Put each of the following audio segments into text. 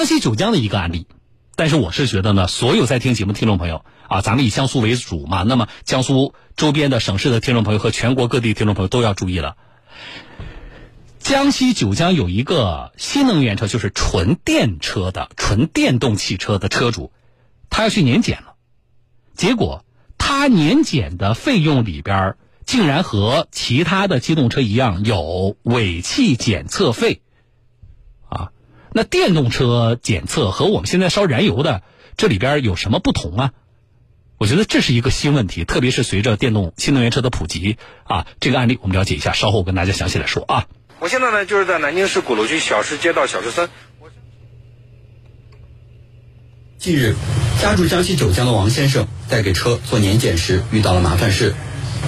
江西九江的一个案例，但是我是觉得呢，所有在听节目的听众朋友啊，咱们以江苏为主嘛，那么江苏周边的省市的听众朋友和全国各地听众朋友都要注意了。江西九江有一个新能源车，就是纯电车的纯电动汽车的车主，他要去年检了，结果他年检的费用里边竟然和其他的机动车一样有尾气检测费。那电动车检测和我们现在烧燃油的这里边有什么不同啊？我觉得这是一个新问题，特别是随着电动新能源车的普及啊，这个案例我们了解一下，稍后我跟大家详细来说啊。我现在呢就是在南京市鼓楼区小石街道小石村。近日，家住江西九江的王先生在给车做年检时遇到了麻烦事。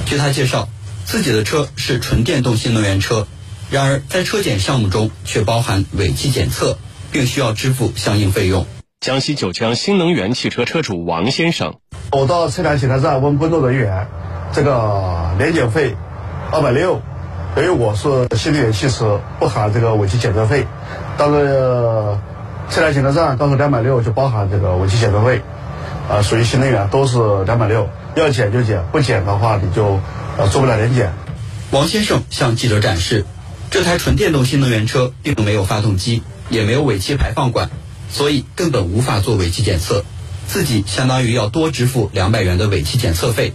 据他介绍，自己的车是纯电动新能源车。然而，在车检项目中却包含尾气检测，并需要支付相应费用。江西九江新能源汽车车主王先生，我到车辆检测站问工作人员，这个年检费二百六，由于我是新能源汽车，不含这个尾气检测费。到了车辆检测站，到时候两百六就包含这个尾气检测费，啊，属于新能源都是两百六，要检就检，不检的话你就呃做不了年检。王先生向记者展示。这台纯电动新能源车并没有发动机，也没有尾气排放管，所以根本无法做尾气检测，自己相当于要多支付两百元的尾气检测费。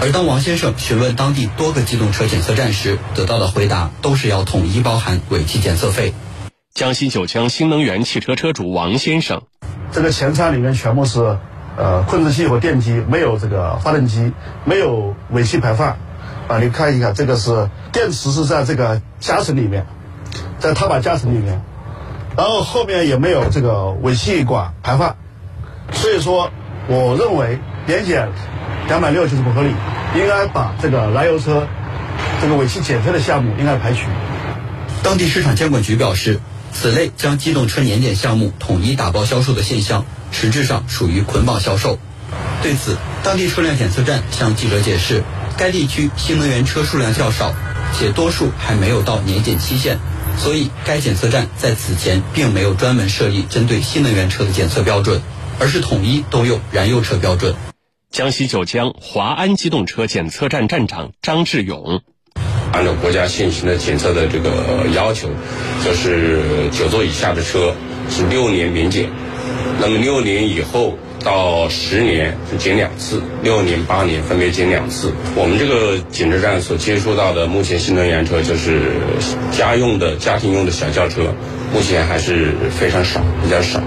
而当王先生询问当地多个机动车检测站时，得到的回答都是要统一包含尾气检测费。江西九江新能源汽车车主王先生，这个前舱里面全部是呃控制器和电机，没有这个发动机，没有尾气排放。啊，你看一看，这个是电池是在这个夹层里面，在踏板夹层里面，然后后面也没有这个尾气管排放，所以说，我认为年检两百六就是不合理，应该把这个燃油车这个尾气检测的项目应该排除。当地市场监管局表示，此类将机动车年检项目统一打包销售的现象，实质上属于捆绑销售。对此，当地车辆检测站向记者解释。该地区新能源车数量较少，且多数还没有到年检期限，所以该检测站在此前并没有专门设立针对新能源车的检测标准，而是统一都用燃油车标准。江西九江华安机动车检测站站长张志勇，按照国家现行的检测的这个要求，就是九座以下的车是六年免检，那么六年以后。到十年是检两次，六年、八年分别检两次。我们这个检测站所接触到的，目前新能源车就是家用的家庭用的小轿车，目前还是非常少，比较少。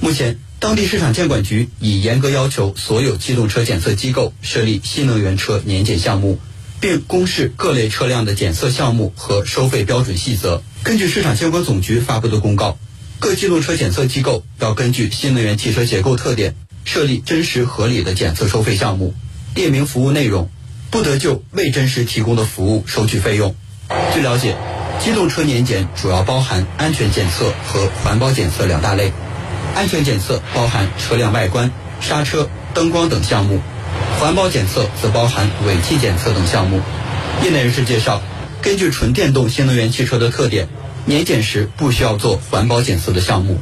目前，当地市场监管局已严格要求所有机动车检测机构设立新能源车年检项目，并公示各类车辆的检测项目和收费标准细则。根据市场监管总局发布的公告，各机动车检测机构要根据新能源汽车结构特点。设立真实合理的检测收费项目，列明服务内容，不得就未真实提供的服务收取费用。据了解，机动车年检主要包含安全检测和环保检测两大类。安全检测包含车辆外观、刹车、灯光等项目，环保检测则包含尾气检测等项目。业内人士介绍，根据纯电动新能源汽车的特点，年检时不需要做环保检测的项目。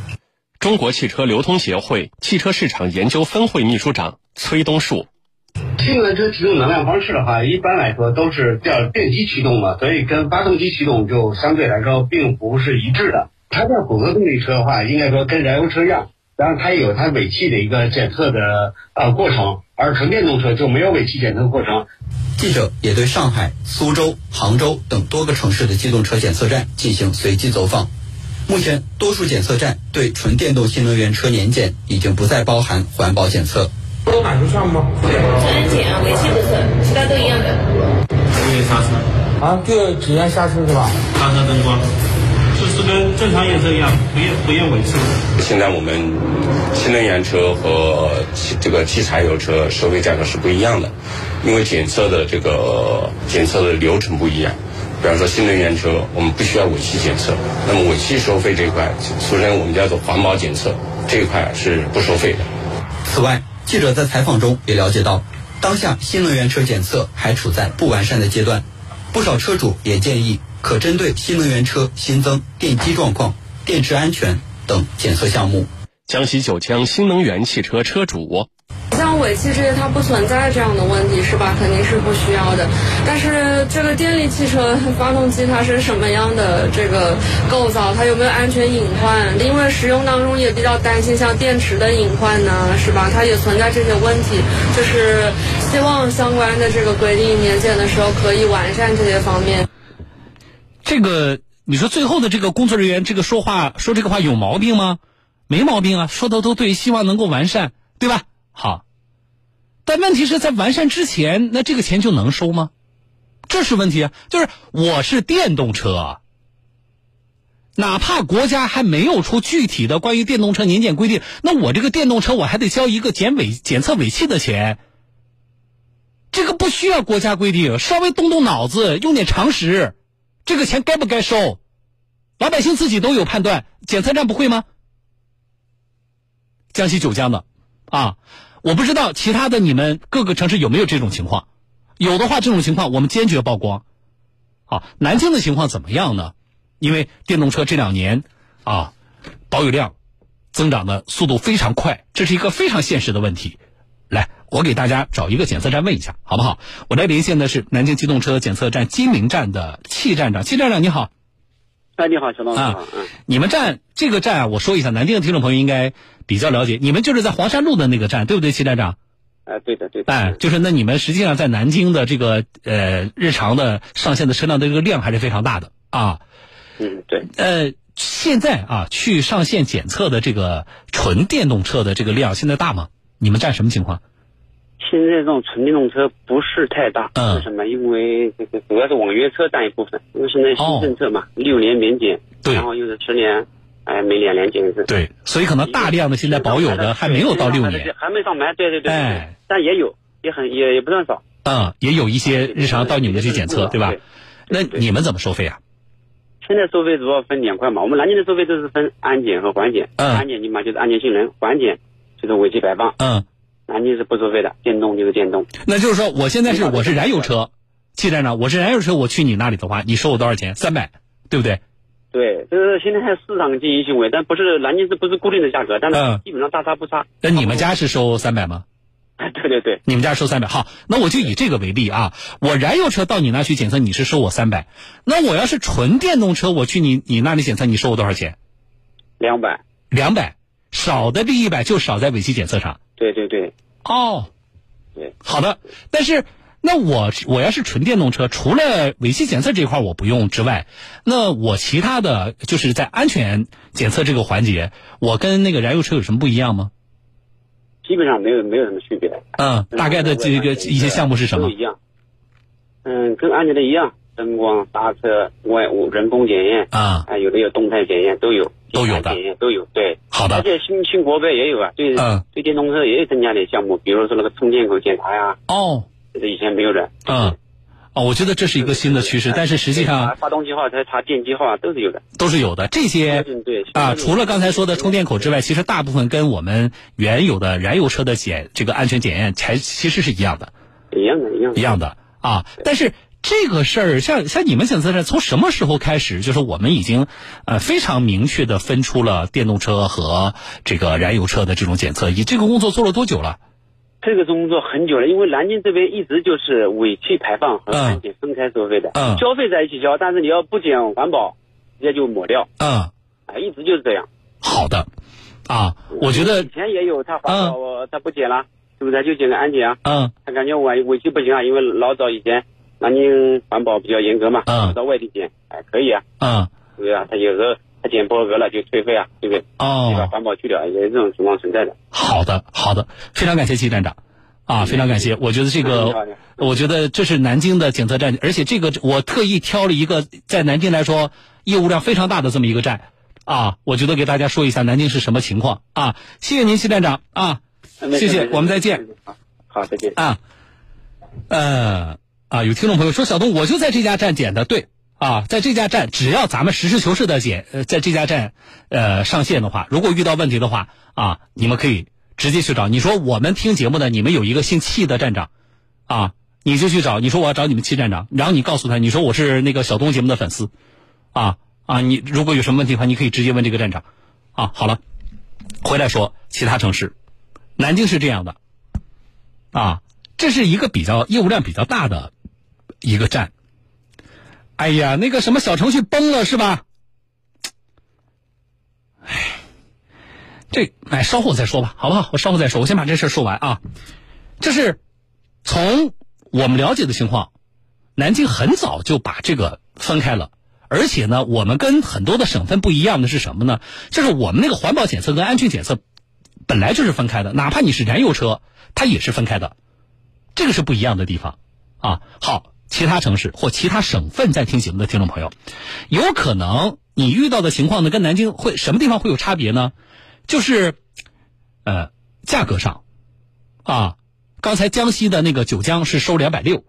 中国汽车流通协会汽车市场研究分会秘书长崔东树：新能源车启动能量方式的话，一般来说都是叫电机驱动嘛，所以跟发动机驱动就相对来说并不是一致的。它叫混合动力车的话，应该说跟燃油车一样，然后它有它尾气的一个检测的呃过程，而纯电动车就没有尾气检测过程。记者也对上海、苏州、杭州等多个城市的机动车检测站进行随机走访。目前，多数检测站对纯电动新能源车年检已经不再包含环保检测。都满足项目吗？安检啊，尾气不测，其他都一样的。注意刹车啊，就只验刹车是吧？刹车灯光，就是跟正常验车一样，不验不验尾气。现在我们新能源车和这个汽柴油车收费价格是不一样的，因为检测的这个检测的流程不一样。比方说新能源车，我们不需要尾气检测，那么尾气收费这一块，俗称我们叫做环保检测这一块是不收费的。此外，记者在采访中也了解到，当下新能源车检测还处在不完善的阶段，不少车主也建议可针对新能源车新增电机状况、电池安全、等检测项目。江西九江新能源汽车车主。像尾气这些，它不存在这样的问题，是吧？肯定是不需要的。但是这个电力汽车发动机它是什么样的这个构造？它有没有安全隐患？因为使用当中也比较担心像电池的隐患呢，是吧？它也存在这些问题，就是希望相关的这个规定年检的时候可以完善这些方面。这个你说最后的这个工作人员这个说话说这个话有毛病吗？没毛病啊，说的都对，希望能够完善，对吧？好，但问题是在完善之前，那这个钱就能收吗？这是问题啊！就是我是电动车，哪怕国家还没有出具体的关于电动车年检规定，那我这个电动车我还得交一个检尾检测尾气的钱，这个不需要国家规定，稍微动动脑子，用点常识，这个钱该不该收？老百姓自己都有判断，检测站不会吗？江西九江的，啊，我不知道其他的你们各个城市有没有这种情况，有的话这种情况我们坚决曝光。啊，南京的情况怎么样呢？因为电动车这两年啊，保有量增长的速度非常快，这是一个非常现实的问题。来，我给大家找一个检测站问一下，好不好？我来连线的是南京机动车检测站金陵站的戚站长，戚站长你好。哎，你好，小东。啊，你们站这个站，我说一下，南京的听众朋友应该比较了解。你们就是在黄山路的那个站，对不对，戚站长？哎，对的，对的。哎，就是那你们实际上在南京的这个呃日常的上线的车辆的这个量还是非常大的啊。嗯，对。呃，现在啊，去上线检测的这个纯电动车的这个量现在大吗？你们站什么情况？现在这种纯电动车不是太大，为什么？因为这个主要是网约车占一部分，因为现在新政策嘛，六年免检，对，然后又是十年，哎，每两年检一次，对，所以可能大量的现在保有的还没有到六年，还没上牌，对对对，哎，但也有，也很也也不算少，嗯，也有一些日常到你们去检测，对吧？那你们怎么收费啊？现在收费主要分两块嘛，我们南京的收费都是分安检和环检，安检你嘛就是安全性能，环检就是尾气排放，嗯。南京是不收费的，电动就是电动。那就是说，我现在是我是燃油车，气站长，我是燃油车，我去你那里的话，你收我多少钱？三百，对不对？对，就是现在还市场经营行为，但不是南京是不是固定的价格？但是基本上大差不差。那你们家是收三百吗？哎，对对对，你们家收三百。好，那我就以这个为例啊，我燃油车到你那去检测，你是收我三百。那我要是纯电动车，我去你你那里检测，你收我多少钱？两百。两百，少的这一百就少在尾气检测上。对对对。哦，对，好的。但是，那我我要是纯电动车，除了尾气检测这块我不用之外，那我其他的就是在安全检测这个环节，我跟那个燃油车有什么不一样吗？基本上没有没有什么区别。嗯，大概的这个一些项目是什么？都一样。嗯，跟安全的一样，灯光、刹车、外物、人工检验啊，有的有动态检验，都有。都有的，都有对，好的。而且新新国标也有啊，对，嗯，对电动车也有增加点项目，比如说那个充电口检查呀。哦，这是以前没有的。嗯，哦，我觉得这是一个新的趋势，但是实际上，发动机号、再查电机号都是有的，都是有的。这些对啊，除了刚才说的充电口之外，其实大部分跟我们原有的燃油车的检这个安全检验才其实是一样的，一样的，一样的，一样的啊，但是。这个事儿，像像你们检测站从什么时候开始，就是我们已经呃非常明确的分出了电动车和这个燃油车的这种检测，仪这个工作做了多久了？这个工作很久了，因为南京这边一直就是尾气排放和安检分开收费的，嗯，交费在一起交，但是你要不检环保，直接就抹掉，嗯，啊，一直就是这样。好的，啊，我觉得以前也有他环保他不检了，对不对？就检个安检啊，嗯，他感觉我尾气不行啊，因为老早以前。南京环保比较严格嘛，嗯，到外地检，哎，可以啊，嗯，对啊，他有时候他检不合格了就退费啊，对不对？哦，你把环保去掉，也是这种情况存在的。好的，好的，非常感谢齐站长，啊，非常感谢，我觉得这个，我觉得这是南京的检测站，而且这个我特意挑了一个在南京来说业务量非常大的这么一个站，啊，我觉得给大家说一下南京是什么情况。啊，谢谢您，谢站长。啊，谢谢，我们再见，好，再见。啊，呃。啊，有听众朋友说，小东，我就在这家站捡的，对啊，在这家站，只要咱们实事求是的捡，呃，在这家站，呃，上线的话，如果遇到问题的话，啊，你们可以直接去找。你说我们听节目的，你们有一个姓戚的站长，啊，你就去找。你说我要找你们戚站长，然后你告诉他，你说我是那个小东节目的粉丝，啊啊，你如果有什么问题的话，你可以直接问这个站长，啊，好了，回来说其他城市，南京是这样的，啊，这是一个比较业务量比较大的一个站。哎呀，那个什么小程序崩了是吧？哎，这哎，稍后再说吧，好不好？我稍后再说，我先把这事说完啊。这是从我们了解的情况，南京很早就把这个分开了，而且呢，我们跟很多的省份不一样的是什么呢？就是我们那个环保检测跟安全检测本来就是分开的，哪怕你是燃油车，它也是分开的，这个是不一样的地方啊。好，其他城市或其他省份在听节目的听众朋友，有可能你遇到的情况呢，跟南京会什么地方会有差别呢？就是呃，价格上啊。刚才江西的那个九江是收两百六，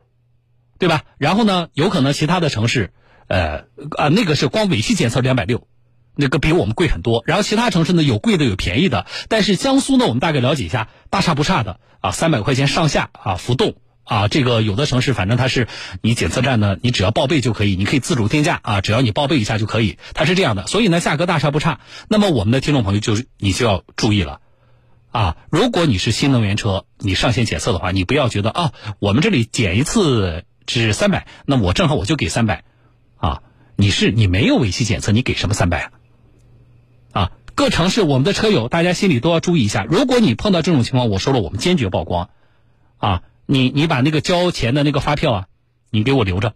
对吧？然后呢，有可能其他的城市，呃啊，那个是光尾气检测两百六，那个比我们贵很多。然后其他城市呢，有贵的有便宜的，但是江苏呢，我们大概了解一下，大差不差的啊，三百块钱上下啊，浮动啊。这个有的城市反正它是你检测站呢，你只要报备就可以，你可以自主定价啊，只要你报备一下就可以，它是这样的。所以呢，价格大差不差。那么我们的听众朋友就是你就要注意了。啊，如果你是新能源车，你上线检测的话，你不要觉得啊，我们这里检一次是三百，那我正好我就给三百，啊，你是你没有尾气检测，你给什么三百啊？啊，各城市我们的车友，大家心里都要注意一下，如果你碰到这种情况，我说了，我们坚决曝光，啊，你你把那个交钱的那个发票啊，你给我留着，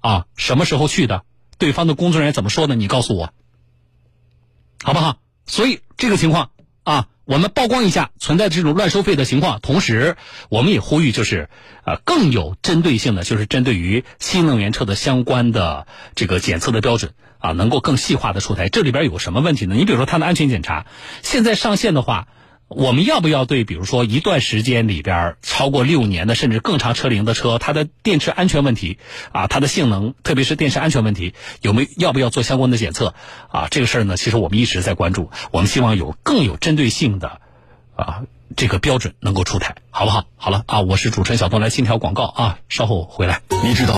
啊，什么时候去的，对方的工作人员怎么说的，你告诉我，好不好？所以这个情况啊。我们曝光一下存在这种乱收费的情况，同时我们也呼吁，就是呃更有针对性的，就是针对于新能源车的相关的这个检测的标准啊，能够更细化的出台。这里边有什么问题呢？你比如说它的安全检查，现在上线的话。我们要不要对，比如说一段时间里边超过六年的，甚至更长车龄的车，它的电池安全问题啊，它的性能，特别是电池安全问题，有没有要不要做相关的检测啊？这个事儿呢，其实我们一直在关注，我们希望有更有针对性的啊这个标准能够出台，好不好？好了啊，我是主持人小东，来新条广告啊，稍后回来，你知道。